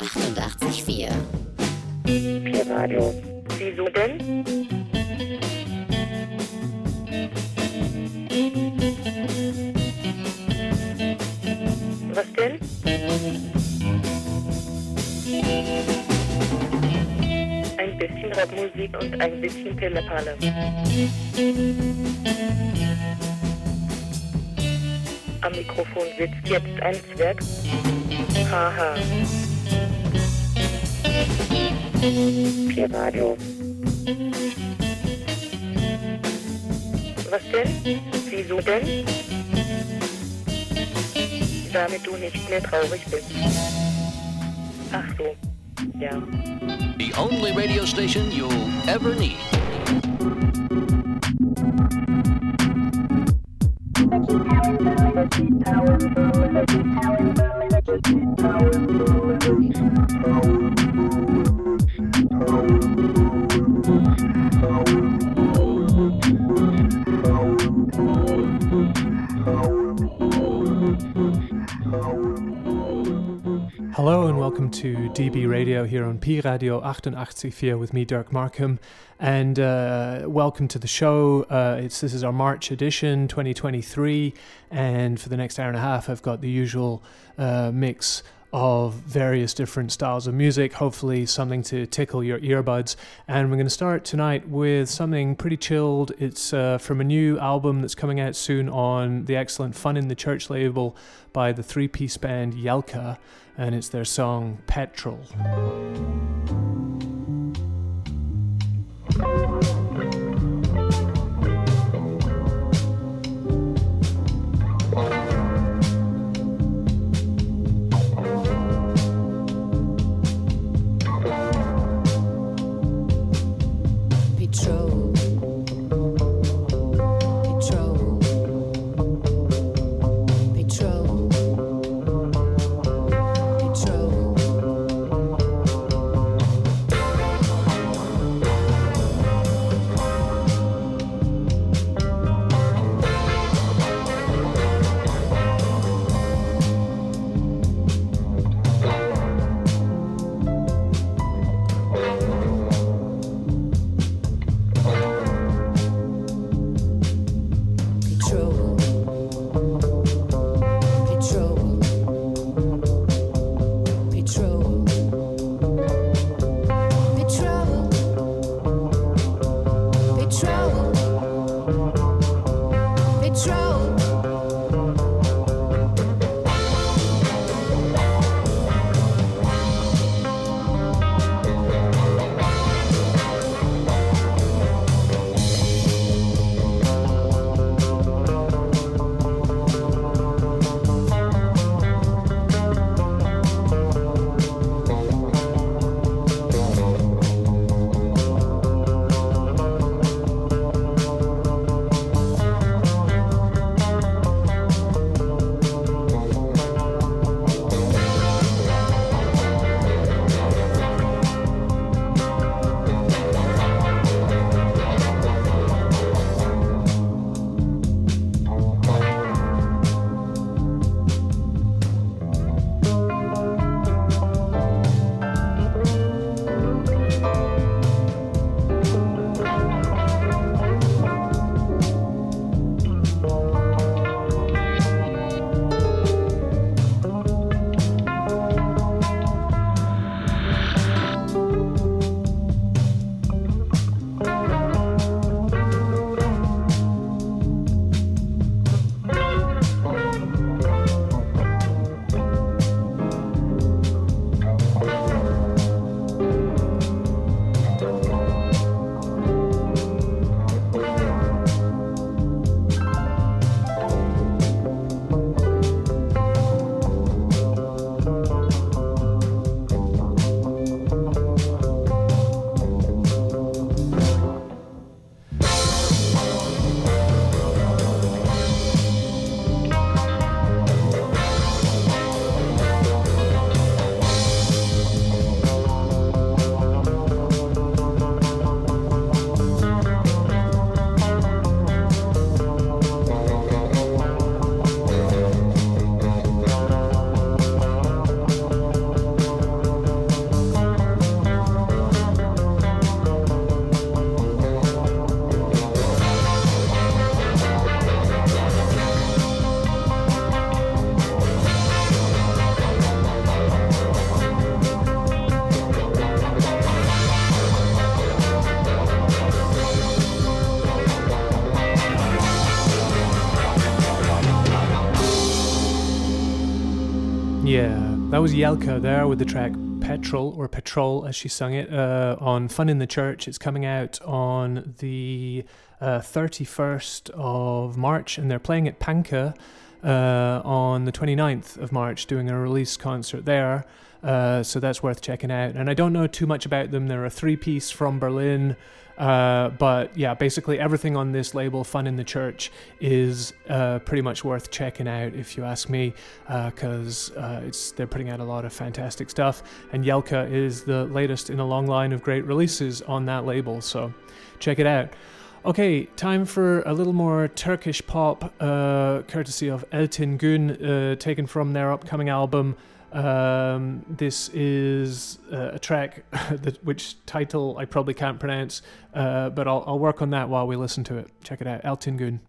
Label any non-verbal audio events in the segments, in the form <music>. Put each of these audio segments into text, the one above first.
88,4. Pi-Radio. Wieso denn? Was denn? Ein bisschen Rockmusik und ein bisschen Pillepalle. Am Mikrofon sitzt jetzt ein Zwerg. Haha. Pi-Radio. Was denn? Wieso denn? Damit du nicht mehr traurig bist. Ach so. Ja. The only radio station you'll ever need. To DB Radio here on Pi-Radio 88.4 with me, Dirk Markham, and uh, welcome to the show. Uh, it's this is our March edition, 2023, and for the next hour and a half, I've got the usual uh, mix of various different styles of music, hopefully something to tickle your earbuds. And we're going to start tonight with something pretty chilled. It's uh, from a new album that's coming out soon on the excellent Fun in the Church label by the three piece band Yelka, and it's their song Petrol. That was Yelka there with the track Petrol or Petrol as she sung it uh, on Fun in the Church. It's coming out on the uh, 31st of March and they're playing at Panke uh, on the 29th of March, doing a release concert there. Uh, so that's worth checking out. And I don't know too much about them. They're a three piece from Berlin. Uh, but yeah, basically everything on this label, Fun in the Church, is uh, pretty much worth checking out if you ask me, because uh, it's they're putting out a lot of fantastic stuff, and Yelka is the latest in a long line of great releases on that label. So check it out. Okay, time for a little more Turkish pop, uh, courtesy of Altın Gün, uh, taken from their upcoming album. Um, this is uh, a track <laughs> which title I probably can't pronounce, uh, but I'll, I'll work on that while we listen to it. Check it out, Altın Gün.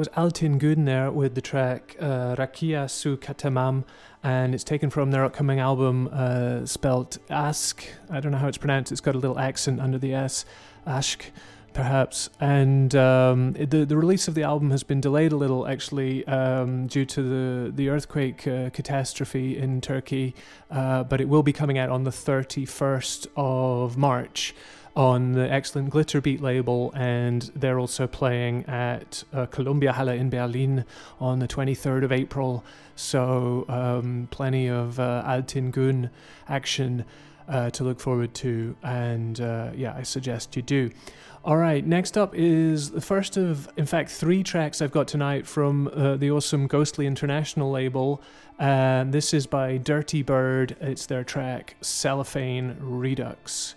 Was Altin there with the track uh, Rakia Su Katamam, and it's taken from their upcoming album uh, spelt Ask. I don't know how it's pronounced, it's got a little accent under the S. Ashk, perhaps. And um, the, the release of the album has been delayed a little, actually, um, due to the, the earthquake uh, catastrophe in Turkey, uh, but it will be coming out on the 31st of March. On the excellent Glitter Beat label, and they're also playing at uh, Columbia Halle in Berlin on the 23rd of April. So, um, plenty of uh, Altin Gun action uh, to look forward to, and uh, yeah, I suggest you do. All right, next up is the first of, in fact, three tracks I've got tonight from uh, the awesome Ghostly International label. This is by Dirty Bird. It's their track Cellophane Redux.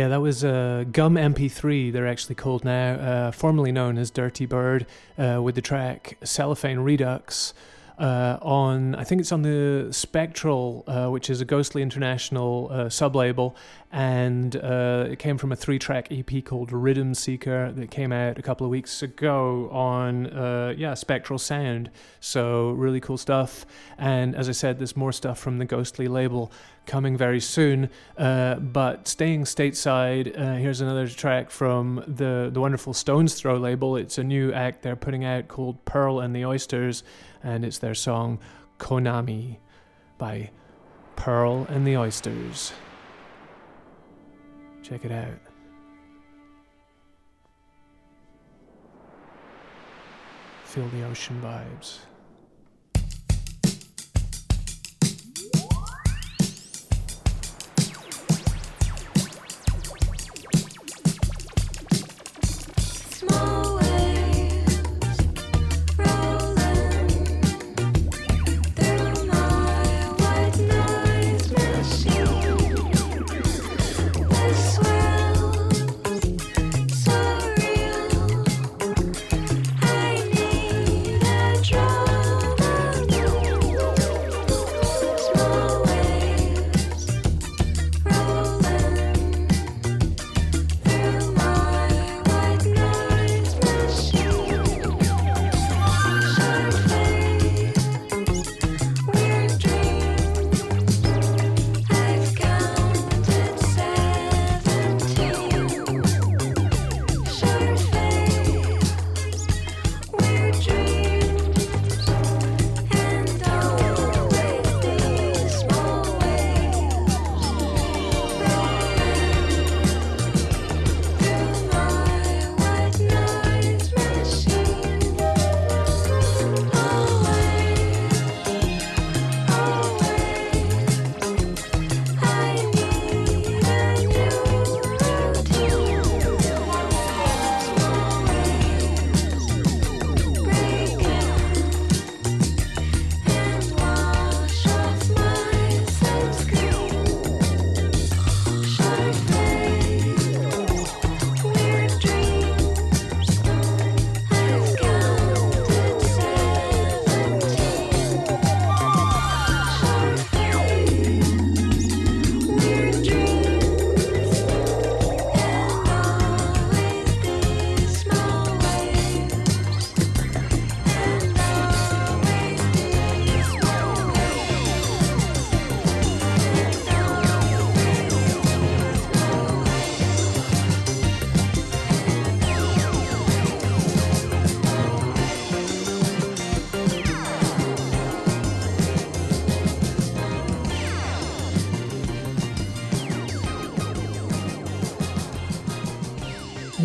Yeah, that was uh, Gum MP3, they're actually called now, uh, formerly known as Dirty Bird, uh, with the track Cellophane Redux. Uh, on, I think it's on the Spectral, uh, which is a Ghostly International uh, sub label, and uh, it came from a three-track EP called Rhythm Seeker that came out a couple of weeks ago on uh, yeah Spectral Sound. So really cool stuff. And as I said, there's more stuff from the Ghostly label coming very soon. Uh, but staying stateside, uh, here's another track from the the wonderful Stones Throw label. It's a new act they're putting out called Pearl and the Oysters, and it's their song Konami by Pearl and the Oysters. Check it out. Feel the ocean vibes.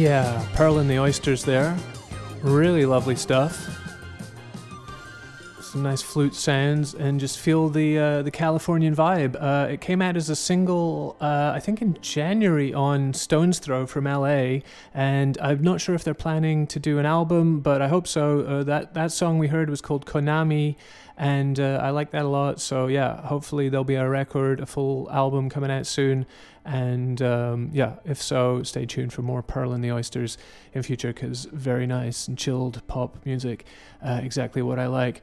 Yeah, Pearl and the Oysters there. Really lovely stuff. Some nice flute sounds and just feel the uh, the Californian vibe. Uh, it came out as a single, uh, I think, in January on Stones Throw from LA, and I'm not sure if they're planning to do an album, but I hope so. Uh, that that song we heard was called Konami, and uh, I like that a lot. So yeah, hopefully there'll be a record, a full album coming out soon. And um, yeah, if so, stay tuned for more Pearl and the Oysters in future because very nice and chilled pop music, uh, exactly what I like.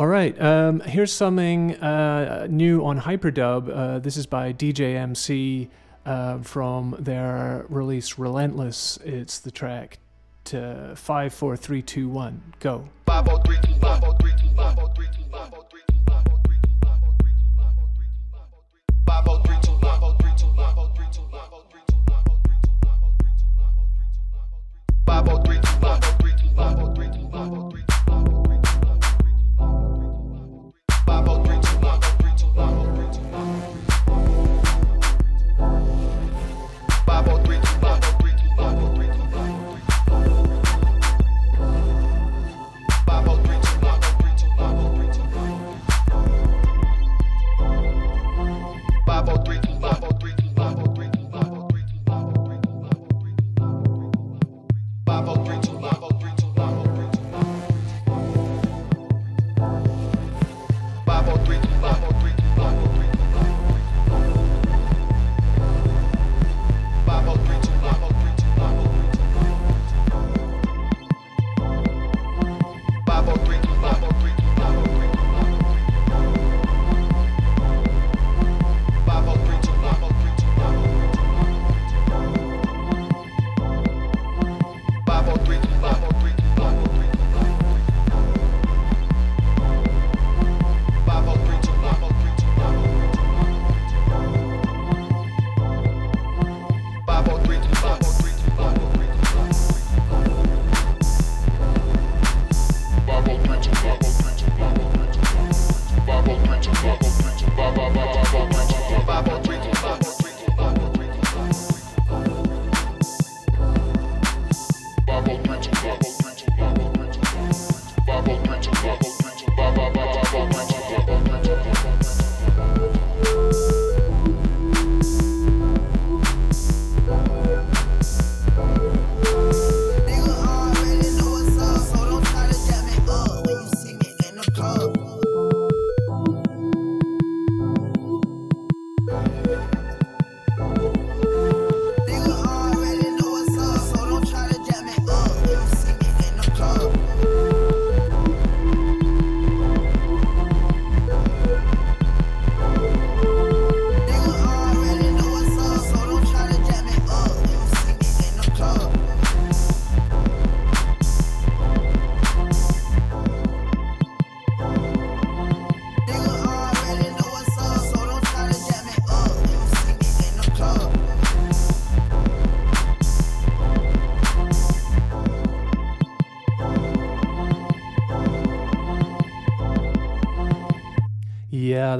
All right. Um, here's something uh, new on Hyperdub. Uh, this is by DJMC uh, from their release Relentless. It's the track to 54321. Go.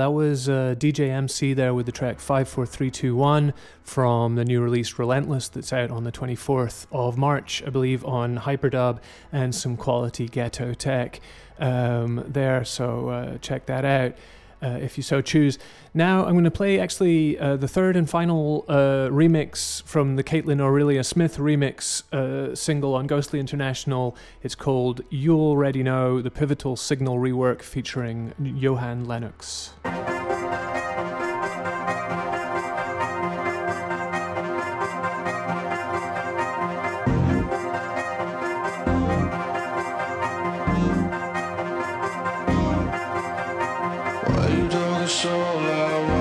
That was uh, DJ MC there with the track 54321 from the new release Relentless that's out on the 24th of March, I believe, on Hyperdub and some quality ghetto tech um, there. So uh, check that out. Uh, if you so choose. Now I'm going to play actually uh, the third and final uh, remix from the Kaitlyn Aurelia Smith remix uh, single on Ghostly International. It's called You Already Know, the pivotal signal rework featuring Johan Lenox. Why you talking so loud?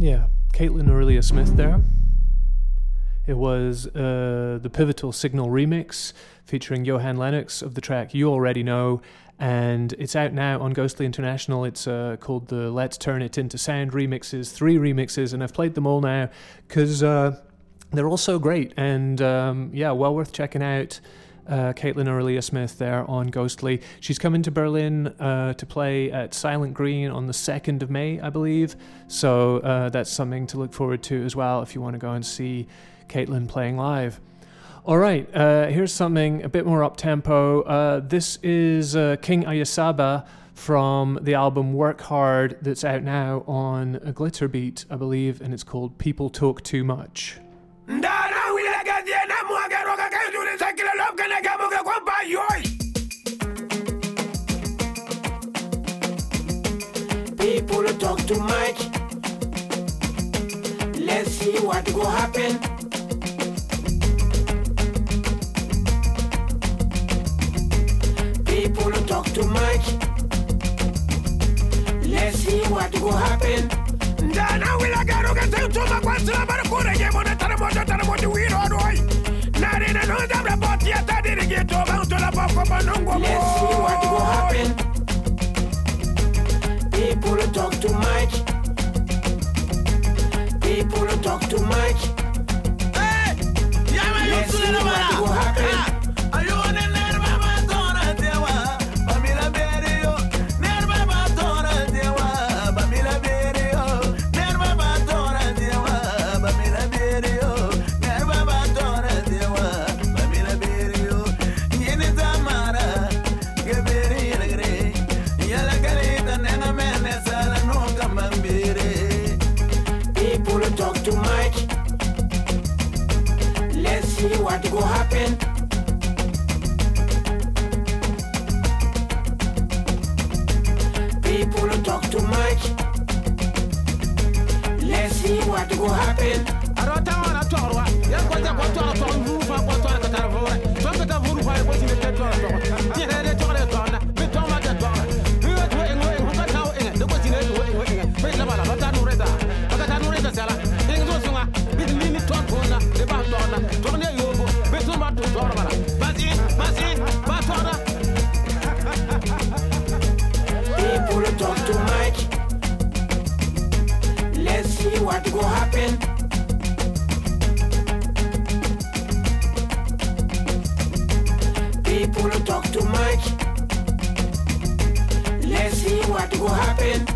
Yeah, Kaitlyn Aurelia Smith there. It was uh, the Pivotal Signal remix featuring Johan Lenox of the track You Already Know, and it's out now on Ghostly International. It's uh, called the Let's Turn It Into Sound remixes, three remixes, and I've played them all now because uh, they're all so great and um, yeah, well worth checking out. Uh, Kaitlyn Aurelia Smith there on Ghostly. She's coming to Berlin uh, to play at Silent Green on the 2nd of May, I believe. So uh, that's something to look forward to as well if you want to go and see Kaitlyn playing live. All right, uh, here's something a bit more up tempo. Uh, this is uh, King Ayisoba from the album Work Hard that's out now on a Glitter Beat, I believe, and it's called People Talk Too Much. Too much. Let's see what go happen. People talk too much. Let's see what go happen. Ndana wila ke roka se tuma kwa sila bar kure ke mo ne tare mo te tare mo te wi ro doi Nari na no da bra boti ata diri ke to ba to la pa ko ba Let's see what go happen People talk too much. People talk too much. Hey, yeah, man, you're still in the will happen. People talk too much. Let's see what will happen.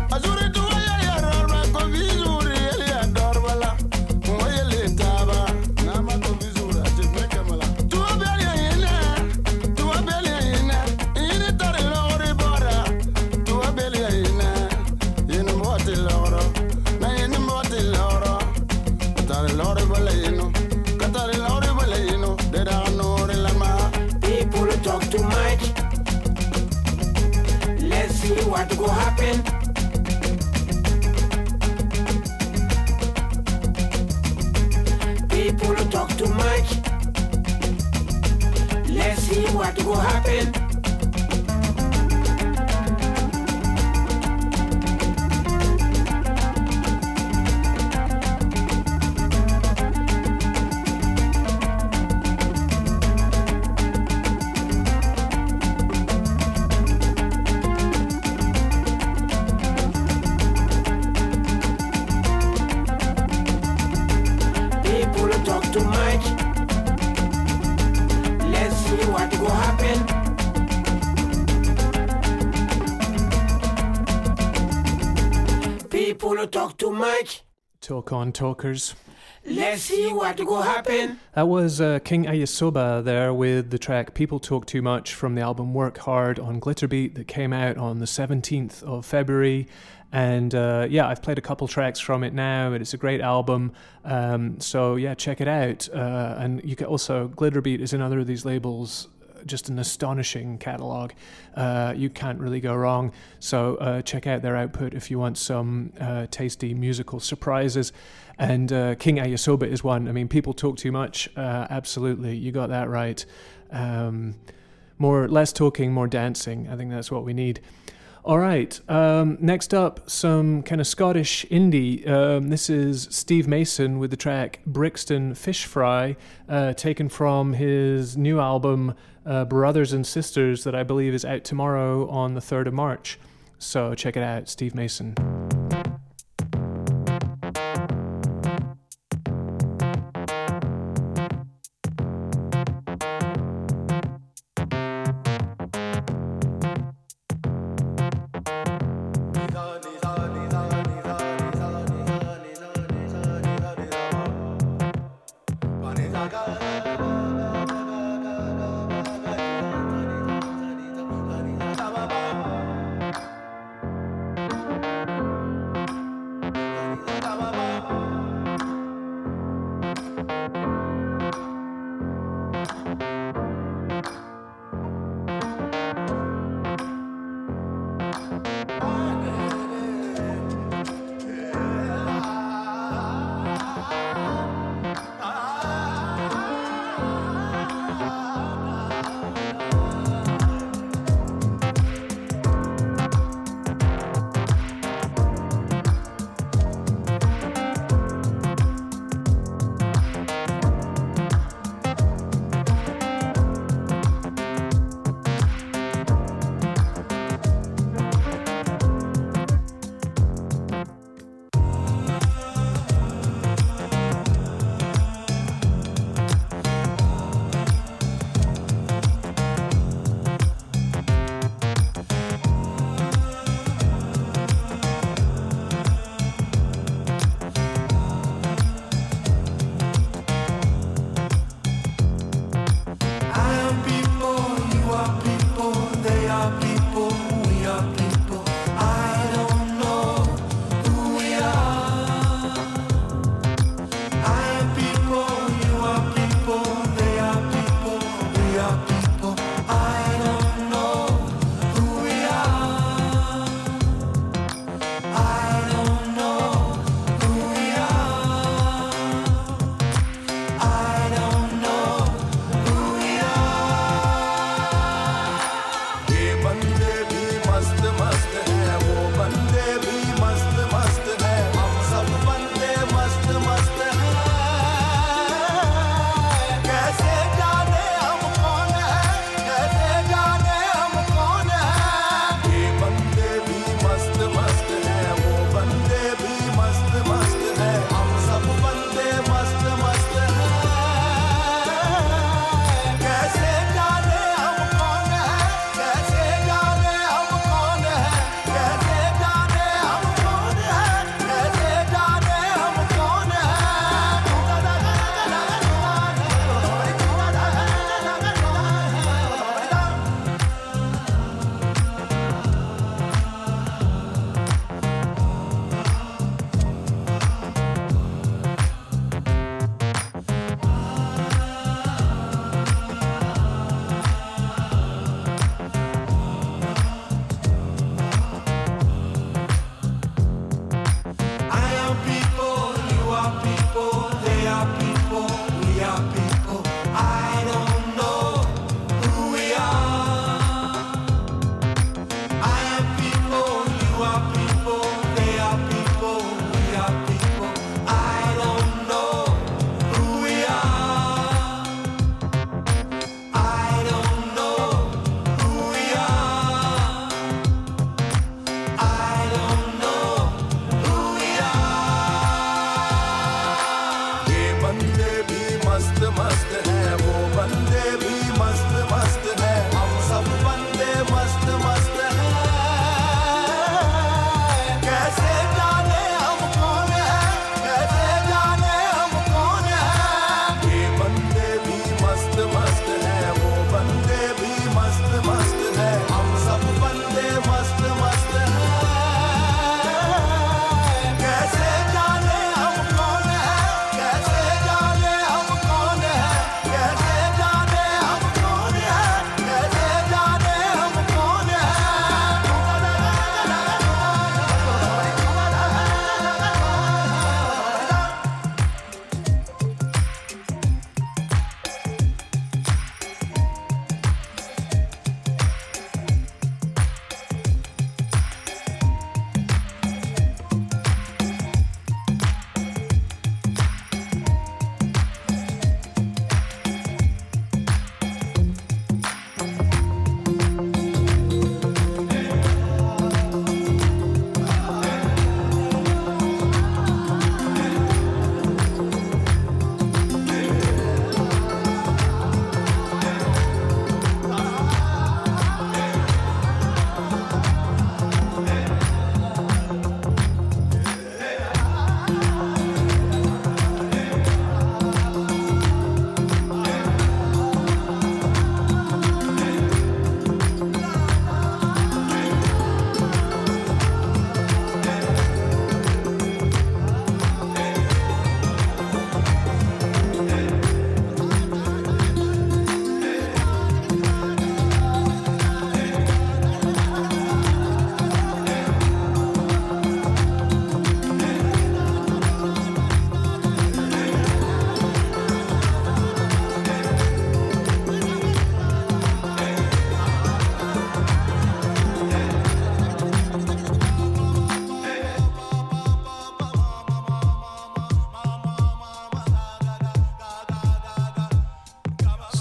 Talk on, talkers. Let's see what will happen. That was uh, King Ayisoba there with the track People Talk Too Much from the album Work Hard on Glitterbeat that came out on the 17th of February. And uh, yeah, I've played a couple tracks from it now. And it's a great album. Um, so yeah, check it out. Uh, and you can also, Glitterbeat is another of these labels just an astonishing catalog. Uh, you can't really go wrong. So uh, check out their output if you want some uh, tasty musical surprises. And uh, King Ayisoba is one. I mean, people talk too much. Uh, absolutely, you got that right. Um, more, less talking, more dancing. I think that's what we need. All right. Um, next up, some kind of Scottish indie. Um, this is Steve Mason with the track Brixton Fish Fry, uh, taken from his new album uh, Brothers and Sisters, that I believe is out tomorrow on the 3rd of March. So check it out, Steve Mason.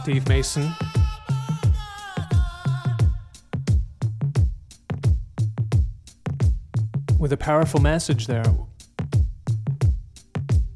Steve Mason. With a powerful message there.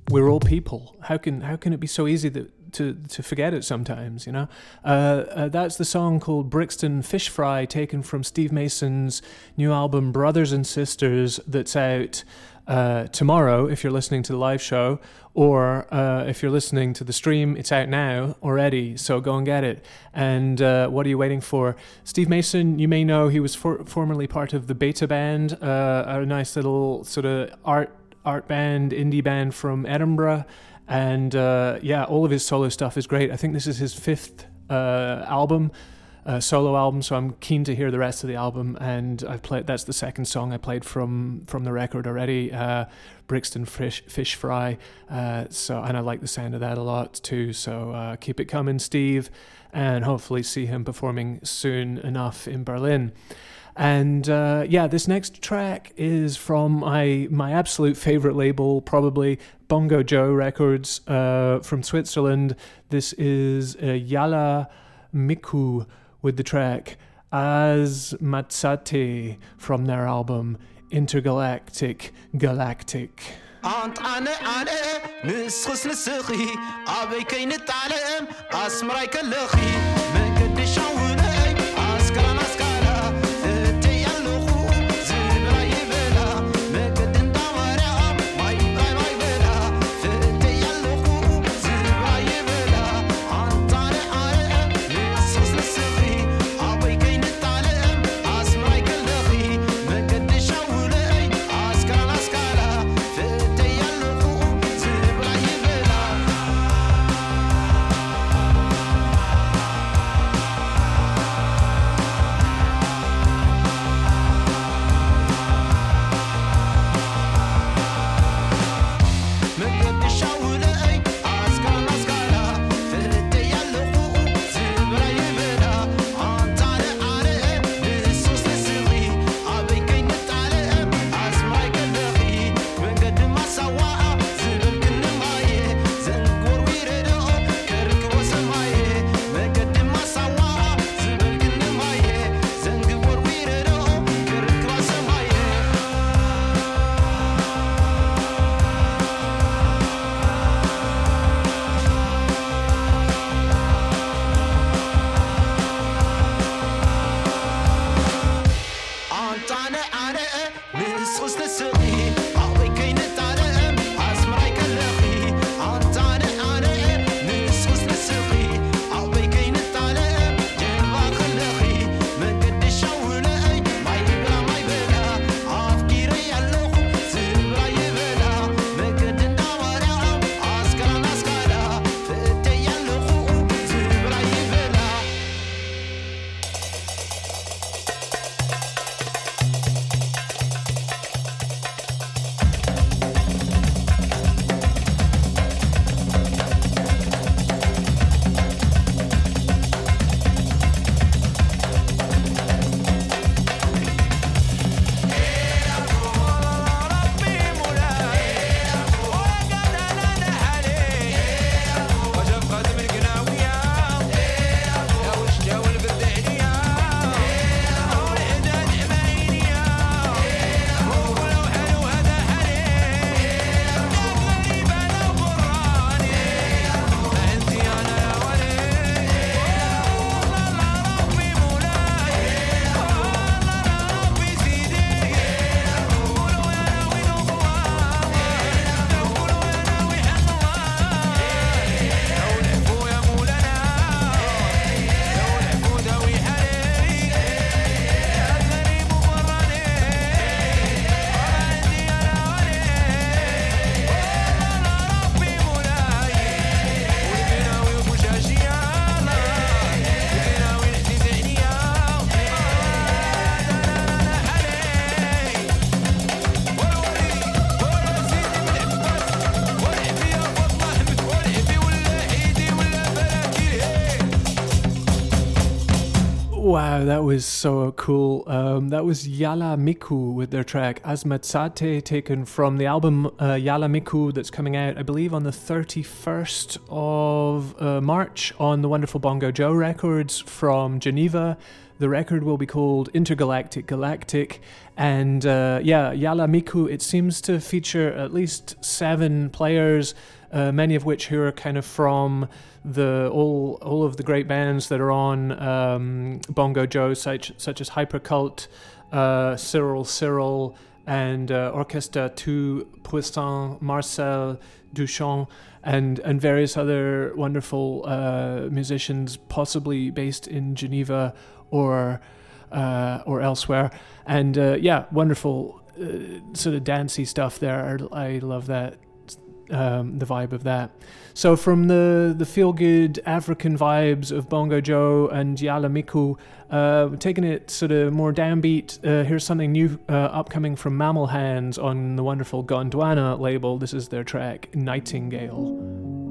We're all people. How can how can it be so easy that, to to forget it sometimes? You know, uh, uh, that's the song called Brixton Fish Fry, taken from Steve Mason's new album Brothers and Sisters, that's out uh, tomorrow if you're listening to the live show, or uh, if you're listening to the stream, it's out now already. So go and get it. And uh, what are you waiting for? Steve Mason, you may know he was for- formerly part of the Beta Band, uh, a nice little sort of art art band, indie band from Edinburgh. And uh, yeah, all of his solo stuff is great. I think this is his fifth uh, album uh, solo album, so I'm keen to hear the rest of the album. And I've played that's the second song I played from from the record already, uh, Brixton Fish Fish Fry. Uh, so and I like the sound of that a lot too. So uh, keep it coming, Steve, and hopefully see him performing soon enough in Berlin. And uh, yeah, this next track is from my my absolute favorite label, probably Bongo Joe Records uh, from Switzerland. This is Yalla Miku with the track As Matsate from their album Intergalactic Galactic. أنت أنا أنا نسخس نسخي أبي كي نتعلم أسمراي كالخي من قد شاولي أسكرا نسكرا Wow, that was so cool. Um, that was Yalla Miku with their track Asmatsate, taken from the album uh, Yalla Miku that's coming out, I believe, on the 31st of uh, March on the wonderful Bongo Joe Records from Geneva. The record will be called Intergalactic Galactic. And uh, yeah, Yalla Miku, it seems to feature at least seven players, uh, many of which who are kind of from the all all of the great bands that are on um, Bongo Joe, such such as Hyperculte, uh, Cyril Cyril, and uh, Orchestra Tout Puissant, Marcel Duchamp, and and various other wonderful uh, musicians, possibly based in Geneva or uh, or elsewhere. And uh, yeah, wonderful uh, sort of dancey stuff there. I love that um, the vibe of that. So from the the feel good African vibes of Bongo Joe and Yalla Miku, uh, taking it sort of more downbeat. Uh, here's something new uh, upcoming from Mammal Hands on the wonderful Gondwana label. This is their track Nightingale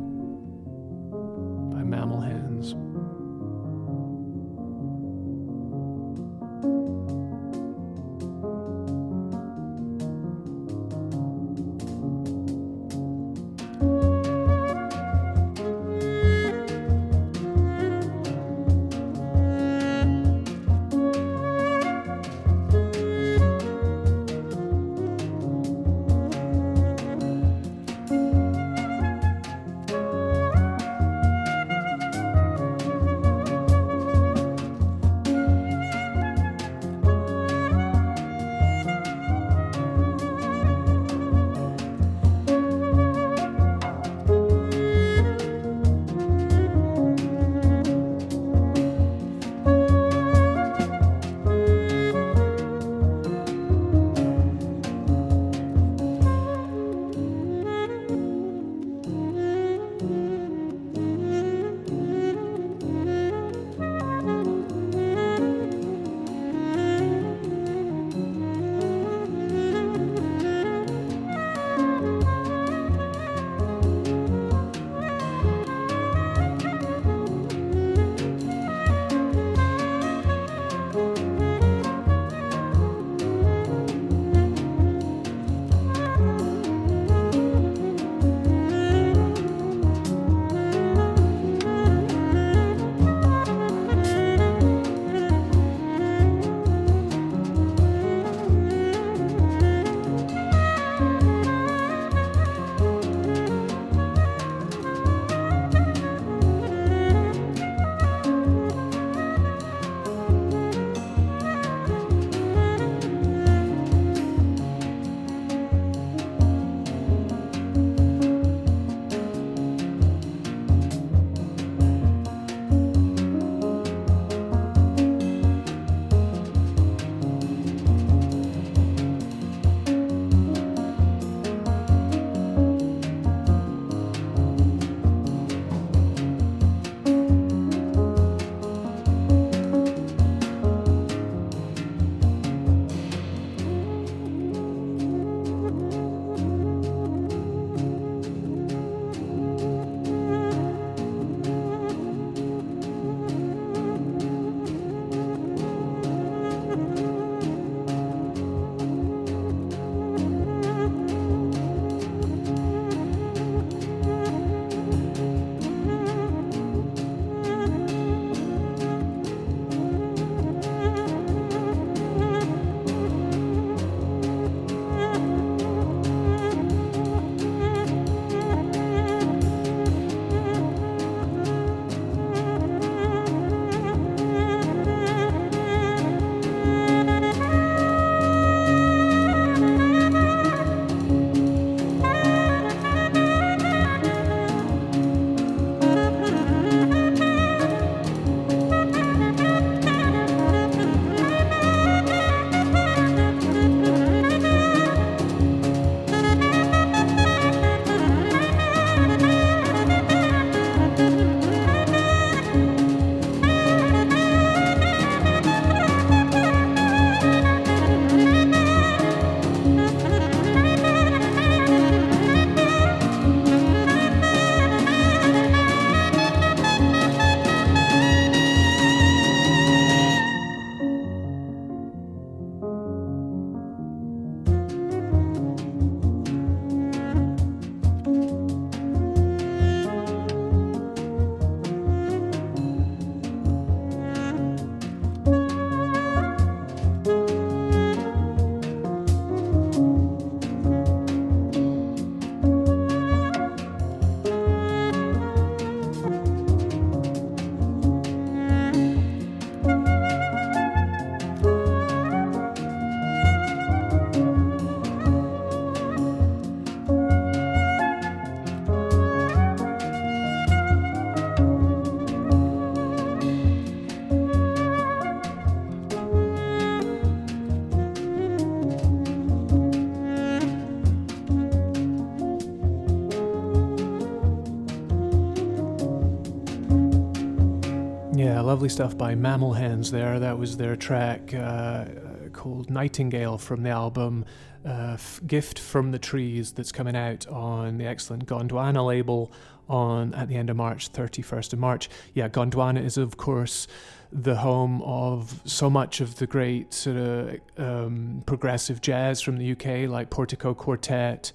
lovely stuff by Mammal Hands there. That was their track uh, called Nightingale from the album uh, Gift from the Trees that's coming out on the excellent Gondwana label on at the end of March, 31st of March. Yeah, Gondwana is, of course, the home of so much of the great sort of um, progressive jazz from the UK, like Portico Quartet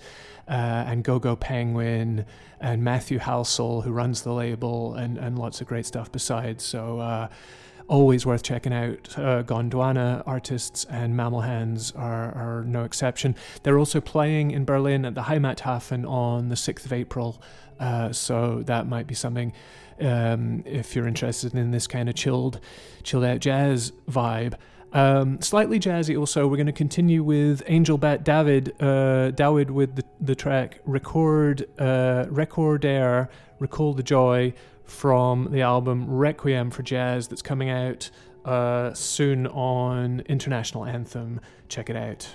uh, and Go Go Penguin and Matthew Halsall, who runs the label, and, and lots of great stuff besides. So, uh, always worth checking out. Uh, Gondwana artists and Mammal Hands are, are no exception. They're also playing in Berlin at the Heimathafen on the 6th of April. Uh, so that might be something um, if you're interested in this kind of chilled, chilled out jazz vibe. Um, slightly jazzy also. We're going to continue with Angel Bat Dawid, uh, Dawid with the, the track Record, uh, Recordare, Recall the Joy from the album Requiem for Jazz that's coming out uh, soon on International Anthem. Check it out.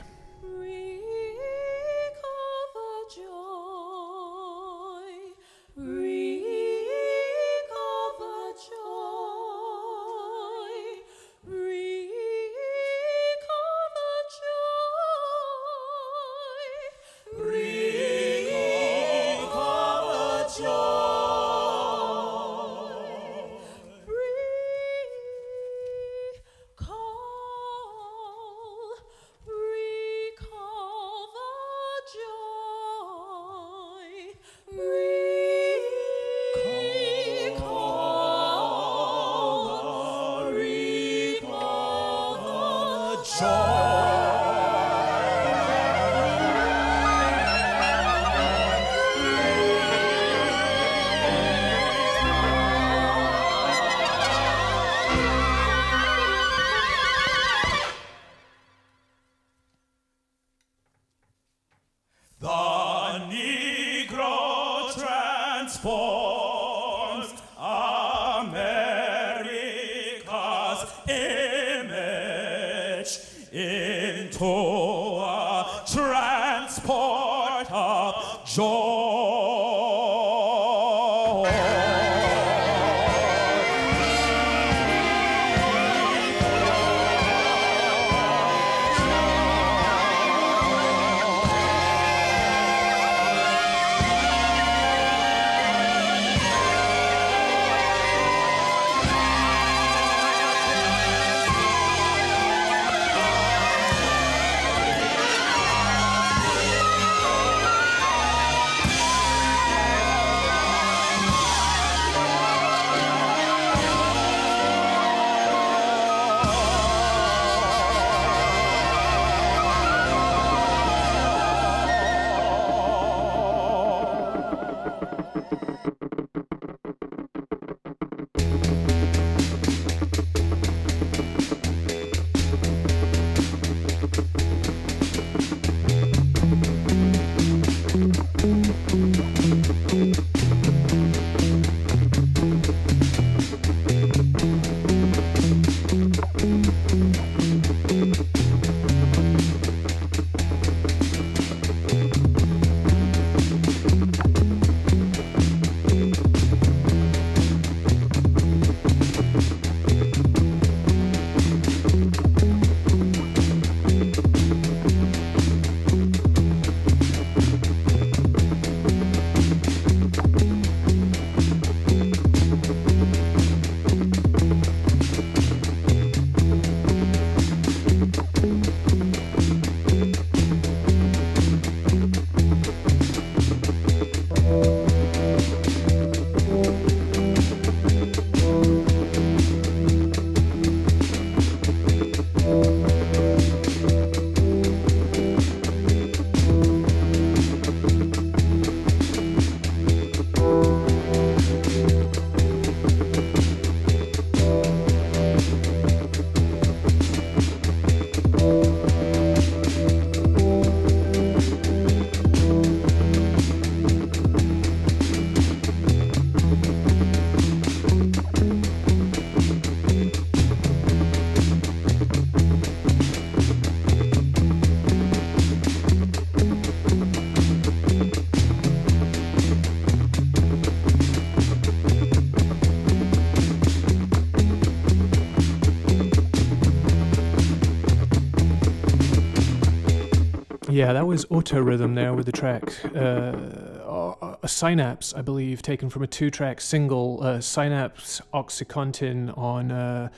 Yeah, that was Auto Rhythm there with the track uh, a Synapse, I believe, taken from a two-track single, uh, Synapse Oxycontin on uh,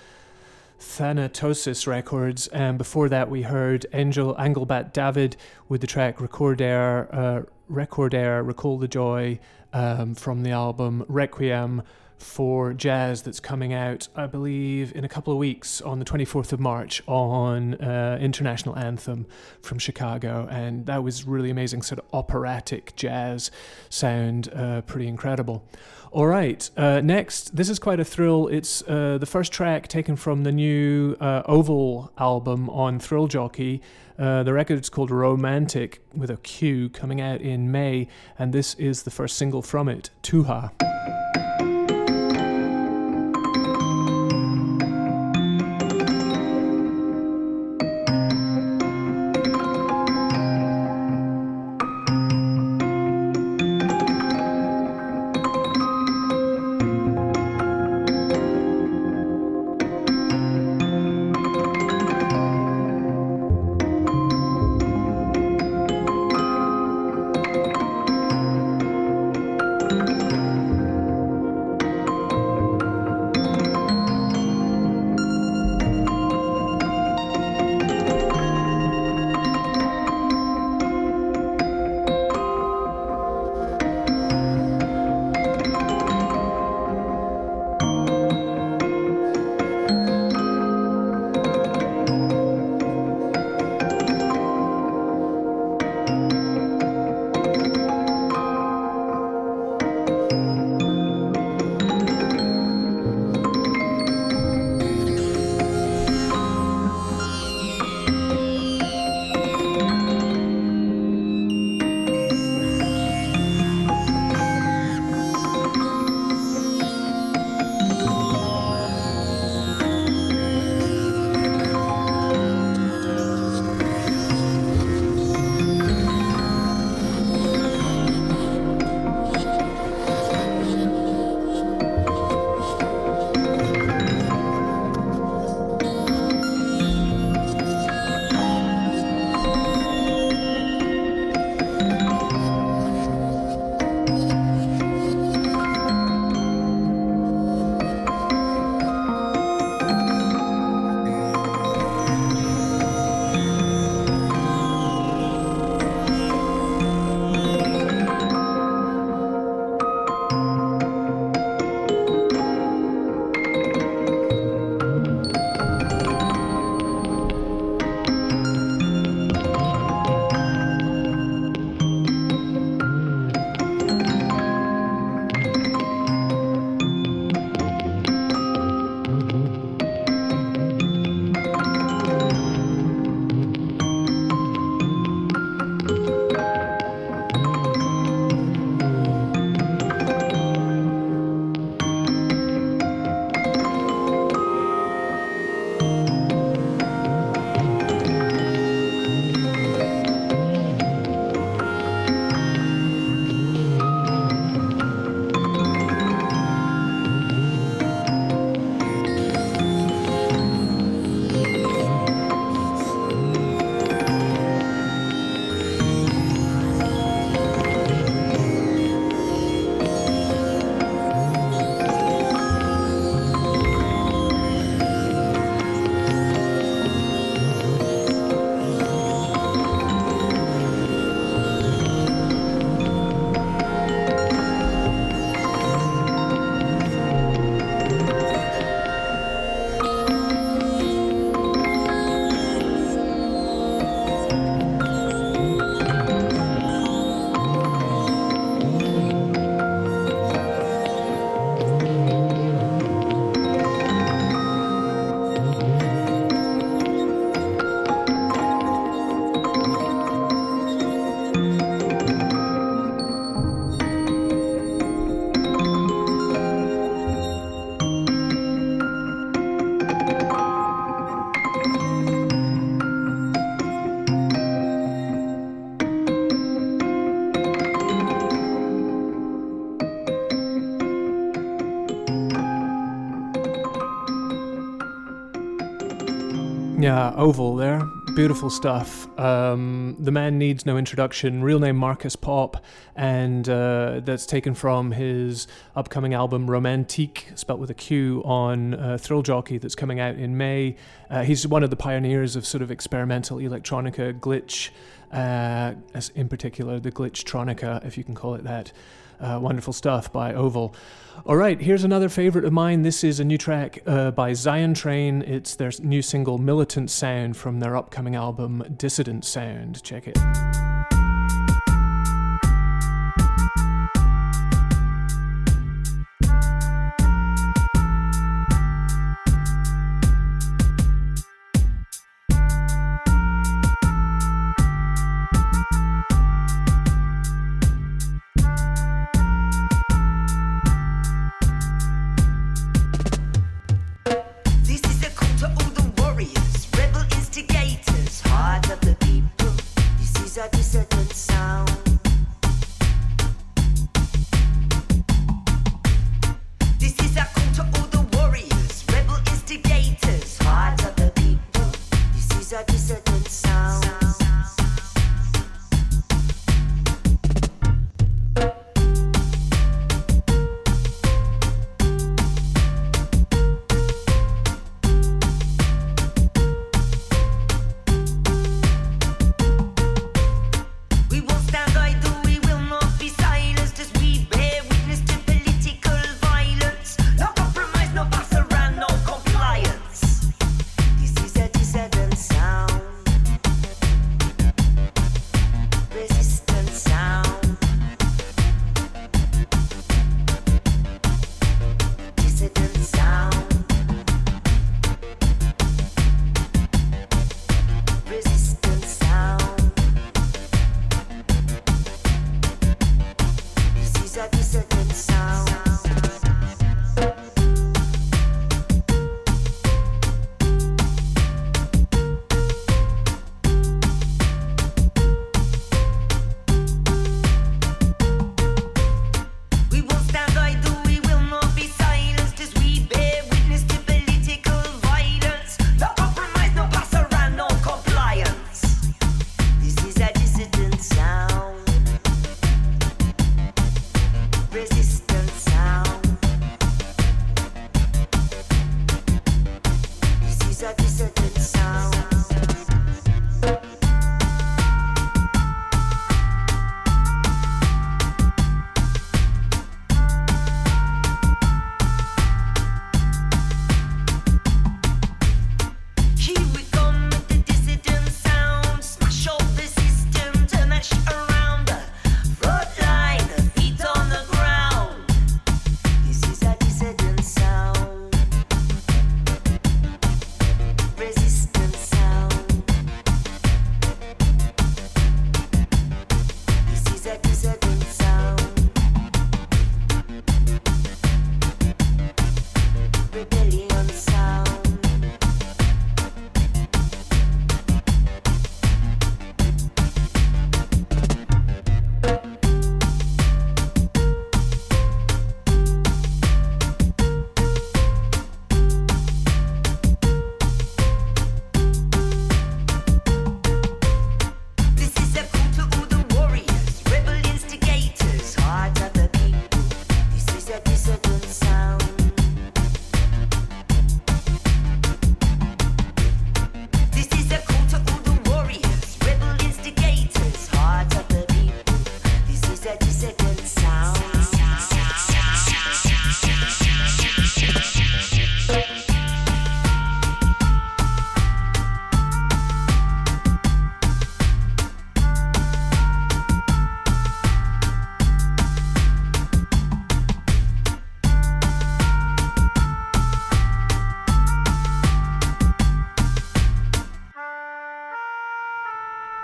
Thanatosis Records, and before that we heard Angel Engelbert Dawid with the track Recordare, uh, Recordare, Recall the Joy um, from the album Requiem for Jazz that's coming out, I believe, in a couple of weeks on the 24th of March on uh, International Anthem from Chicago. And that was really amazing, sort of operatic jazz sound, uh, pretty incredible. All right, uh, next, this is quite a thrill. It's uh, the first track taken from the new uh, Oval album on Thrill Jockey. Uh, the record is called Romantiq with a Q, coming out in May, and this is the first single from it, Tuha. Yeah, Oval there. Beautiful stuff. Um, the man needs no introduction. Real name Markus Popp, and uh, that's taken from his upcoming album Romantiq, spelt with a Q, on uh, Thrill Jockey, that's coming out in May. Uh, he's one of the pioneers of sort of experimental electronica glitch, uh, in particular the glitchtronica, if you can call it that. Uh, wonderful stuff by Oval. All right, here's another favorite of mine. This is a new track uh, by Zion Train. It's their new single Militant Sound from their upcoming album Dissident Sound. Check it.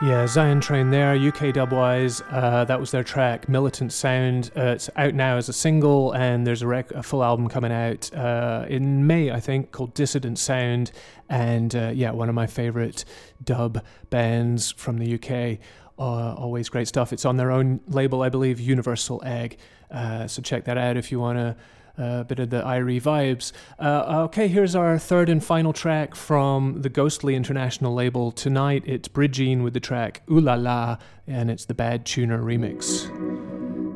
Yeah, Zion Train there, UK dubwise. Uh, that was their track, Militant Sound. Uh, it's out now as a single, and there's a, rec- a full album coming out uh, in May, I think, called Dissident Sound. And uh, yeah, one of my favorite dub bands from the UK. Uh, always great stuff. It's on their own label, I believe, Universal Egg. Uh, so check that out if you want to a bit of the Irie vibes. Uh, okay, here's our third and final track from the Ghostly International label. Tonight it's Brijean with the track Ooh La La, and it's the Bad Tuner remix.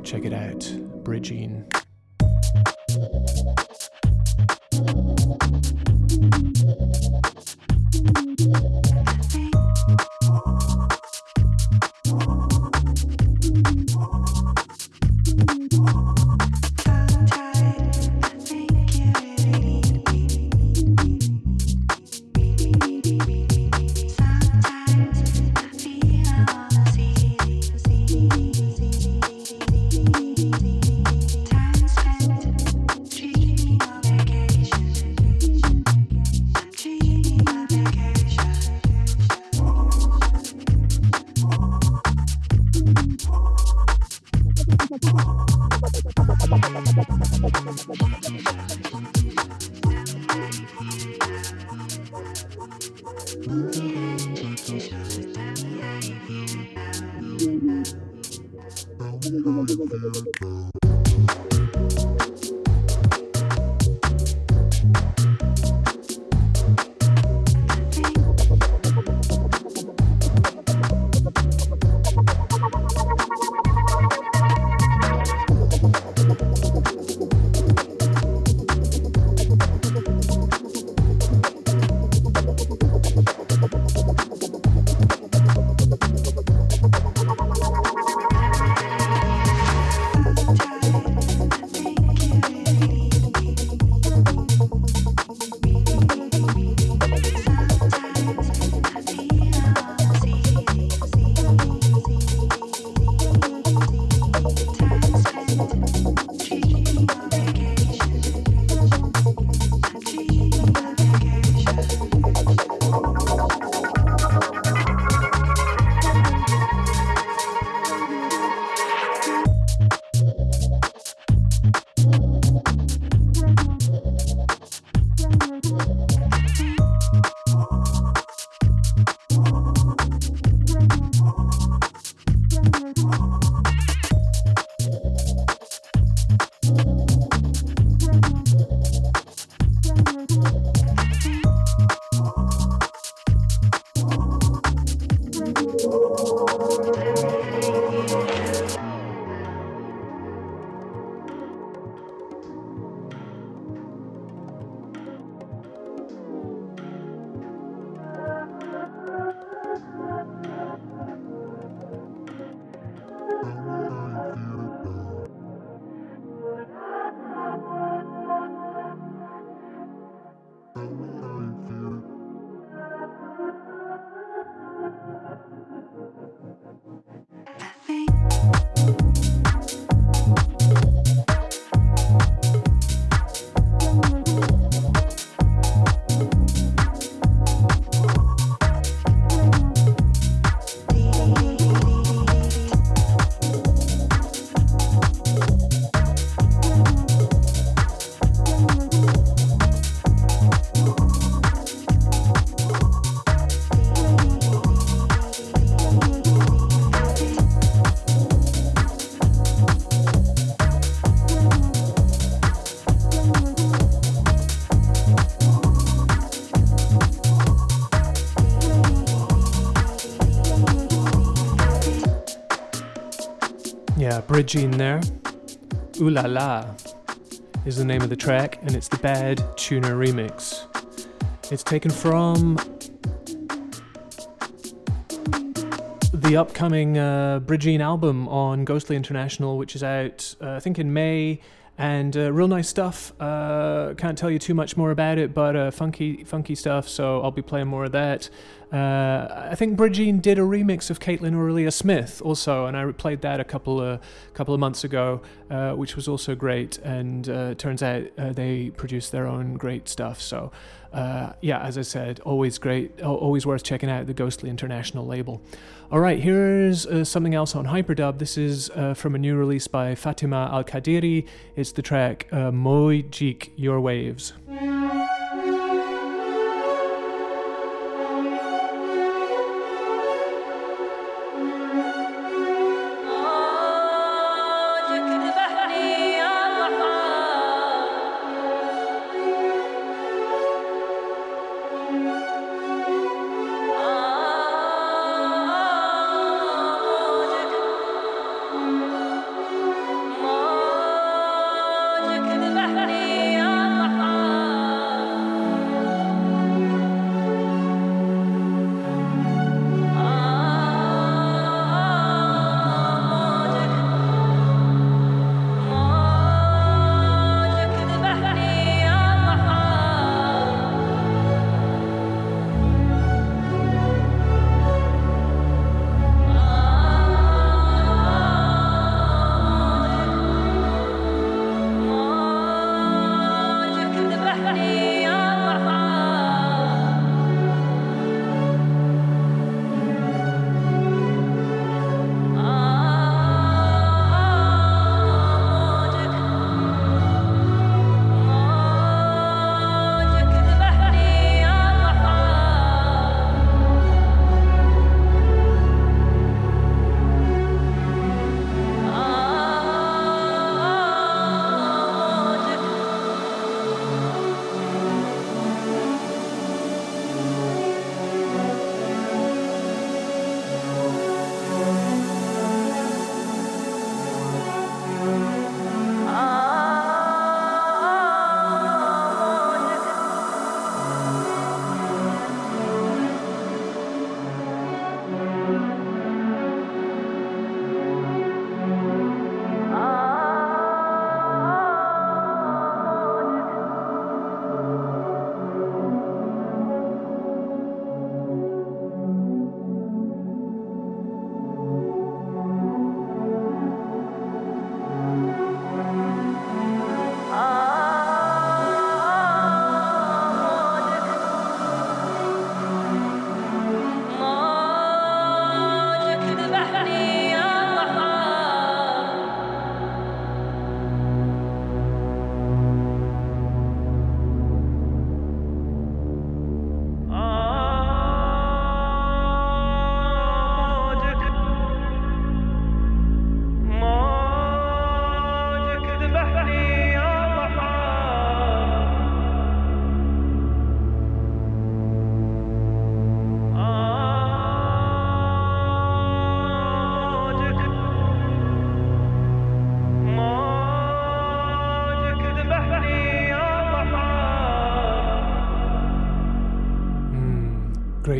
Check it out, Brijean. Yeah, there. Ooh La La is the name of the track, and it's the Bad Tuner remix. It's taken from the upcoming uh, album on Ghostly International, which is out, uh, I think, in May. And uh, real nice stuff. Uh, can't tell you too much more about it, but uh, funky, funky stuff. So I'll be playing more of that. Uh, I think Brijean did a remix of Kaitlyn Aurelia Smith also, and I played that a couple of couple of months ago, uh, which was also great. And uh, turns out uh, they produce their own great stuff. So uh, yeah, as I said, always great, always worth checking out the Ghostly International label. All right, here's uh, something else on Hyperdub. This is from a new release by Fatima Al Qadiri. It's the track uh, Moi Jik Your Waves.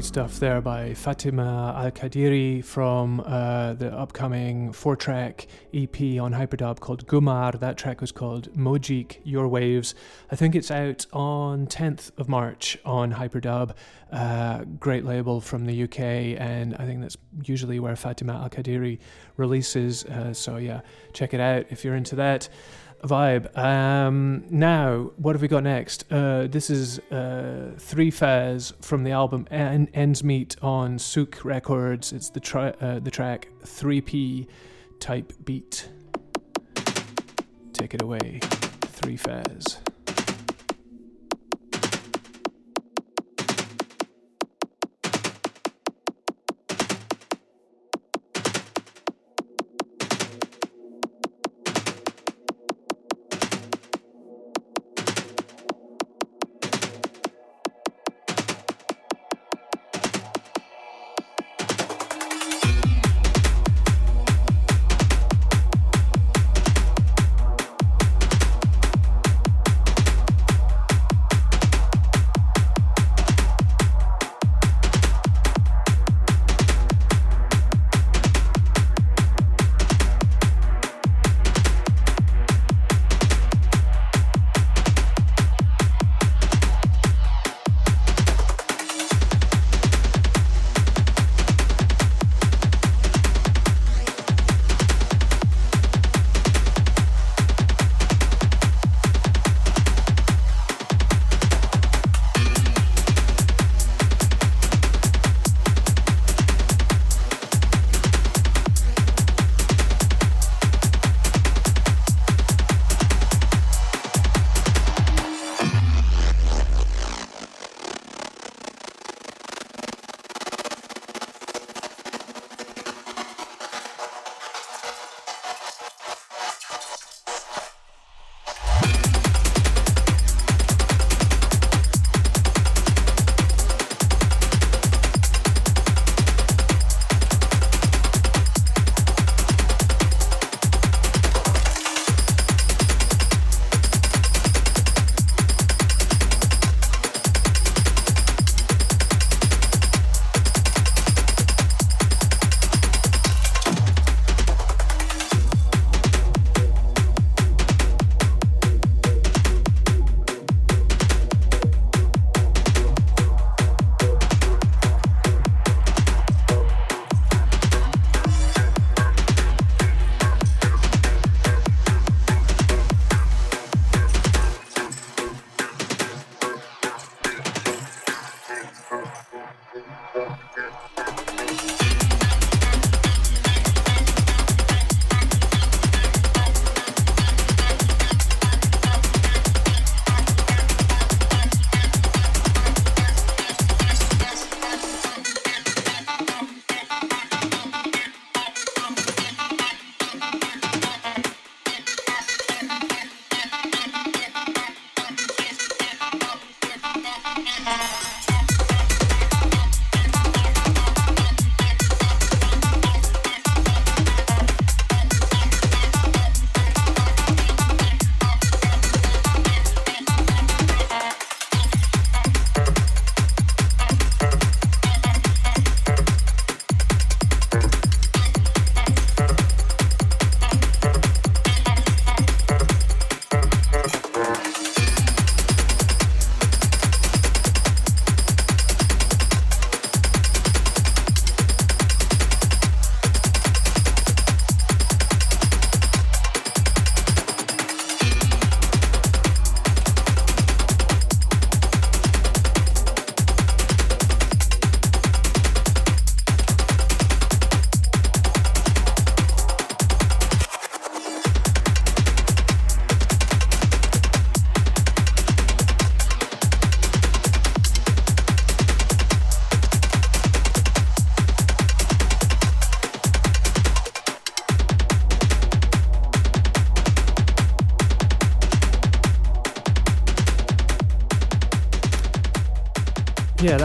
Stuff there by Fatima Al Qadiri from uh, the upcoming four track EP on Hyperdub called Gumar. That track was called Mojik Your Waves. I think it's out on 10th of March on Hyperdub. Uh, great label from the UK, and I think that's usually where Fatima Al Qadiri releases. Uh, so, yeah, check it out if you're into that vibe. Um, now, what have we got next? Uh, this is uh, Three Faz from the album en- Ends Meet on Souk Records. It's the, tri- uh, the track 3P Type Beat. Take it away, Three Faz.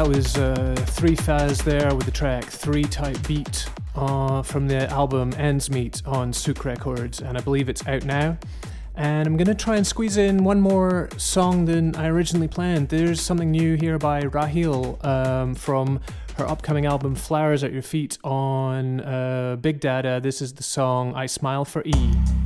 That was uh, Three Faz there with the track Three Type Beat uh, from the album Ends Meet on Souk Records, and I believe it's out now. And I'm going to try and squeeze in one more song than I originally planned. There's something new here by Rahill um, from her upcoming album Flowers at Your Feet on uh, Big Dada. This is the song I Smile for E.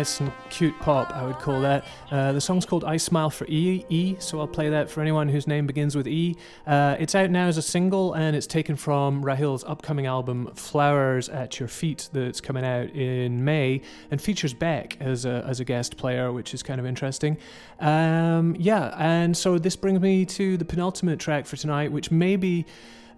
Nice and cute pop, I would call that. Uh, the song's called I Smile for E, E, so I'll play that for anyone whose name begins with E. Uh, it's out now as a single and it's taken from Rahill's upcoming album Flowers at Your Feet that's coming out in May and features Beck as a, as a guest player, which is kind of interesting. Um, yeah, and so this brings me to the penultimate track for tonight, which may be.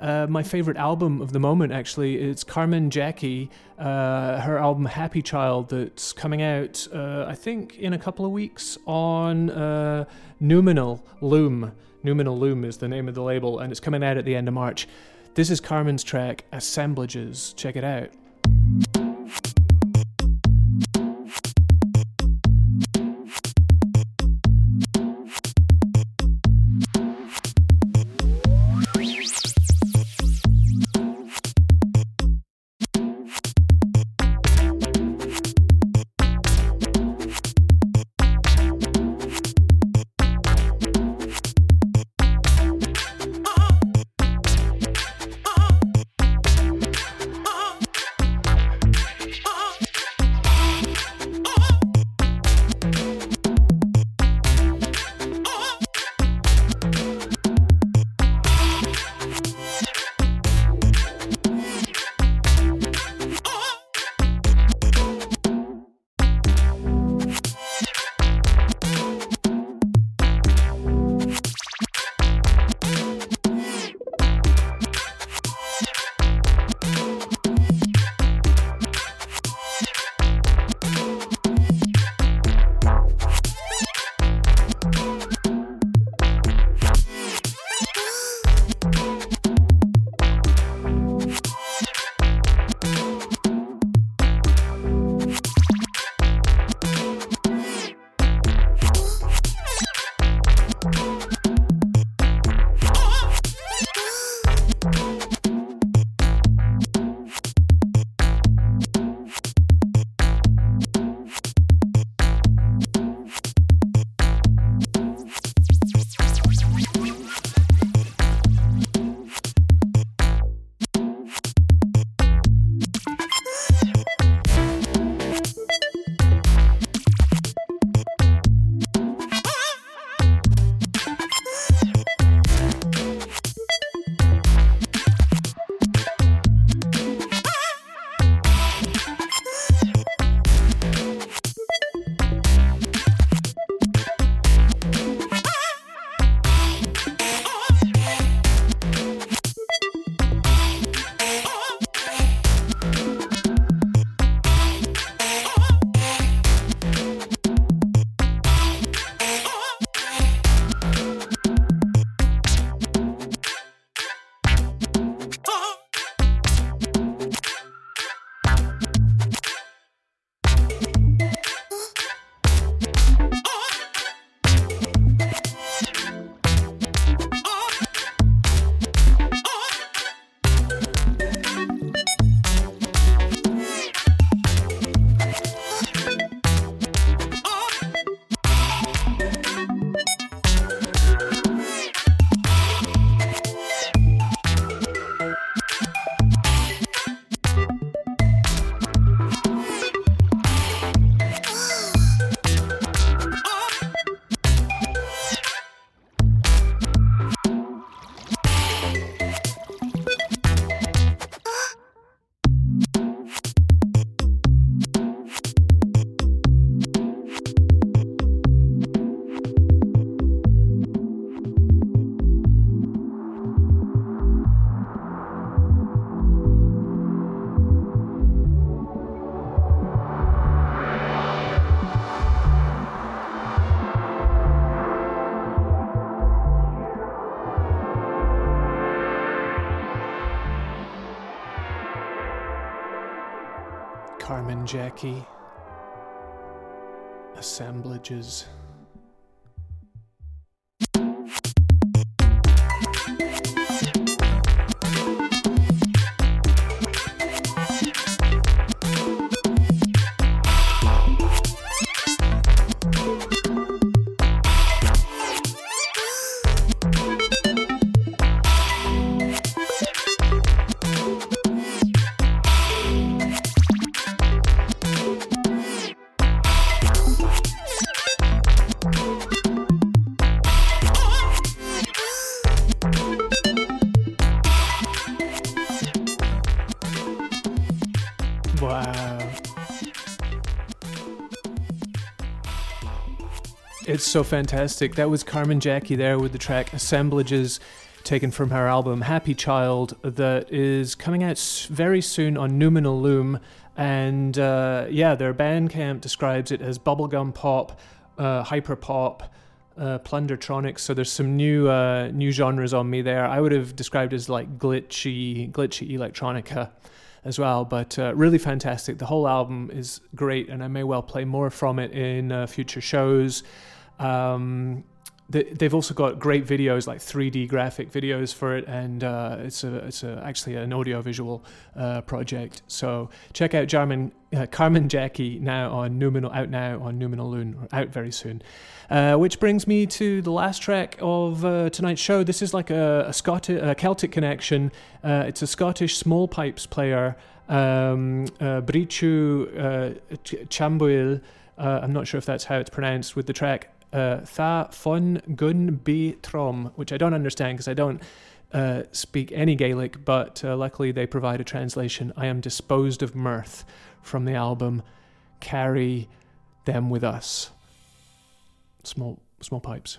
Uh, my favorite album of the moment, actually, it's Carmen Jackie, uh, her album Happy Child, that's coming out, uh, I think, in a couple of weeks on uh, Numinal Loom. Numinal Loom is the name of the label, and it's coming out at the end of March. This is Carmen's track, Assemblages. Check it out. Jackie. Assemblages. So fantastic. That was Carmen Jackie there with the track Assemblages taken from her album Happy Child that is coming out very soon on Numinal Loom. And uh, yeah, their Bandcamp describes it as bubblegum pop, uh, hyper pop, uh, plundertronics. So there's some new uh, new genres on me there. I would have described as like glitchy, glitchy electronica as well. But uh, really fantastic. The whole album is great, and I may well play more from it in uh, future shows. Um, they, they've also got great videos, like 3D graphic videos for it, and uh, it's a it's a, actually an audiovisual uh, project. So check out Jarman, uh, Carmen Jackie now on Numinal, out now on Numinal Loon, out very soon. Uh, which brings me to the last track of uh, tonight's show. This is like a, a Scottish, a Celtic connection. Uh, it's a Scottish small pipes player, um, uh, Brìghde uh, Ch- Chaimbeul. Uh, I'm not sure if that's how it's pronounced. With the track uh, Tha Fun Gun Be Trom, which I don't understand because I don't uh, speak any Gaelic, but uh, luckily they provide a translation. I am disposed of mirth from the album Carry Them With Us. Small, small pipes.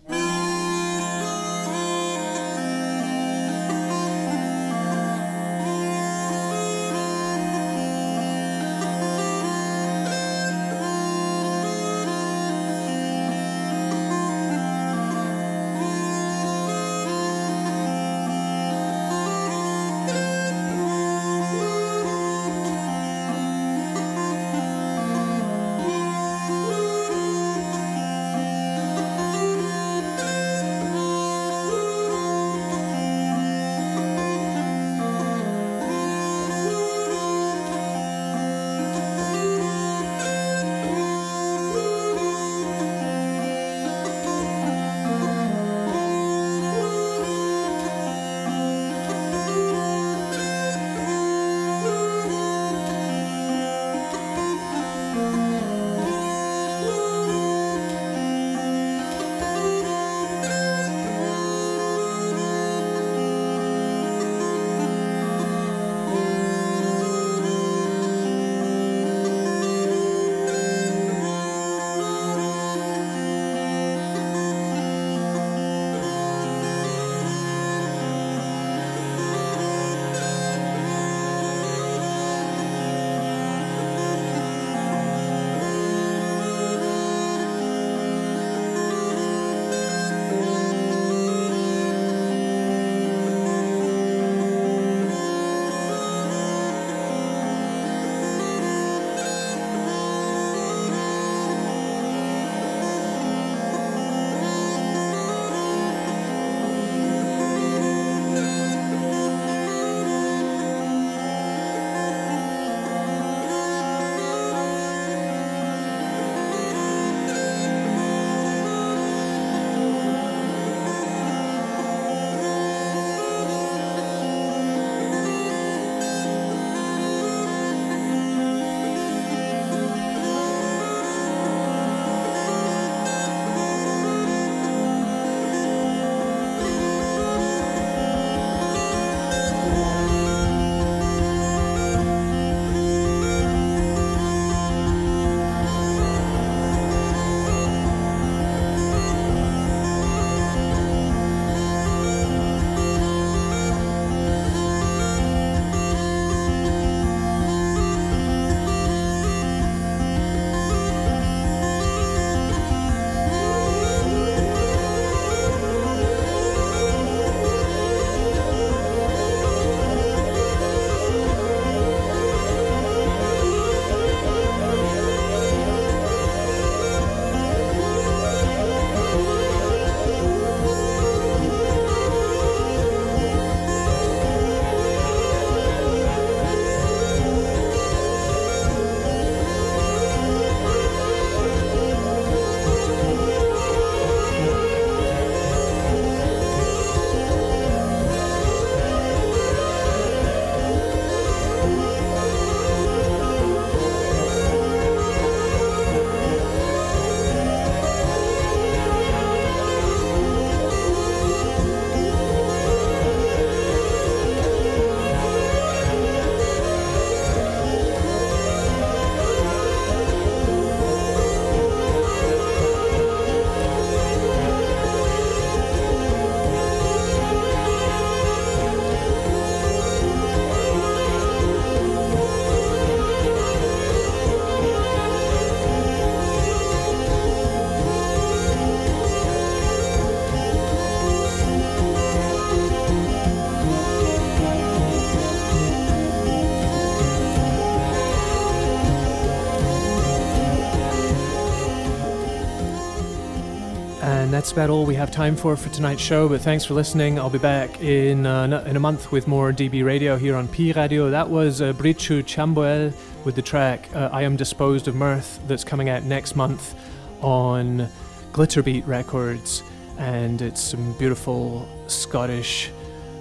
That's about all we have time for for tonight's show. But thanks for listening. I'll be back in uh, in a month with more DB Radio here on Pi-Radio. That was uh, Brìghde Chaimbeul with the track uh, "I Am Disposed of Mirth" that's coming out next month on Glitterbeat Records, and it's some beautiful Scottish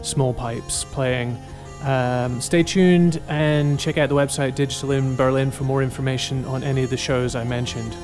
small pipes playing. Um, stay tuned and check out the website Digital in Berlin for more information on any of the shows I mentioned.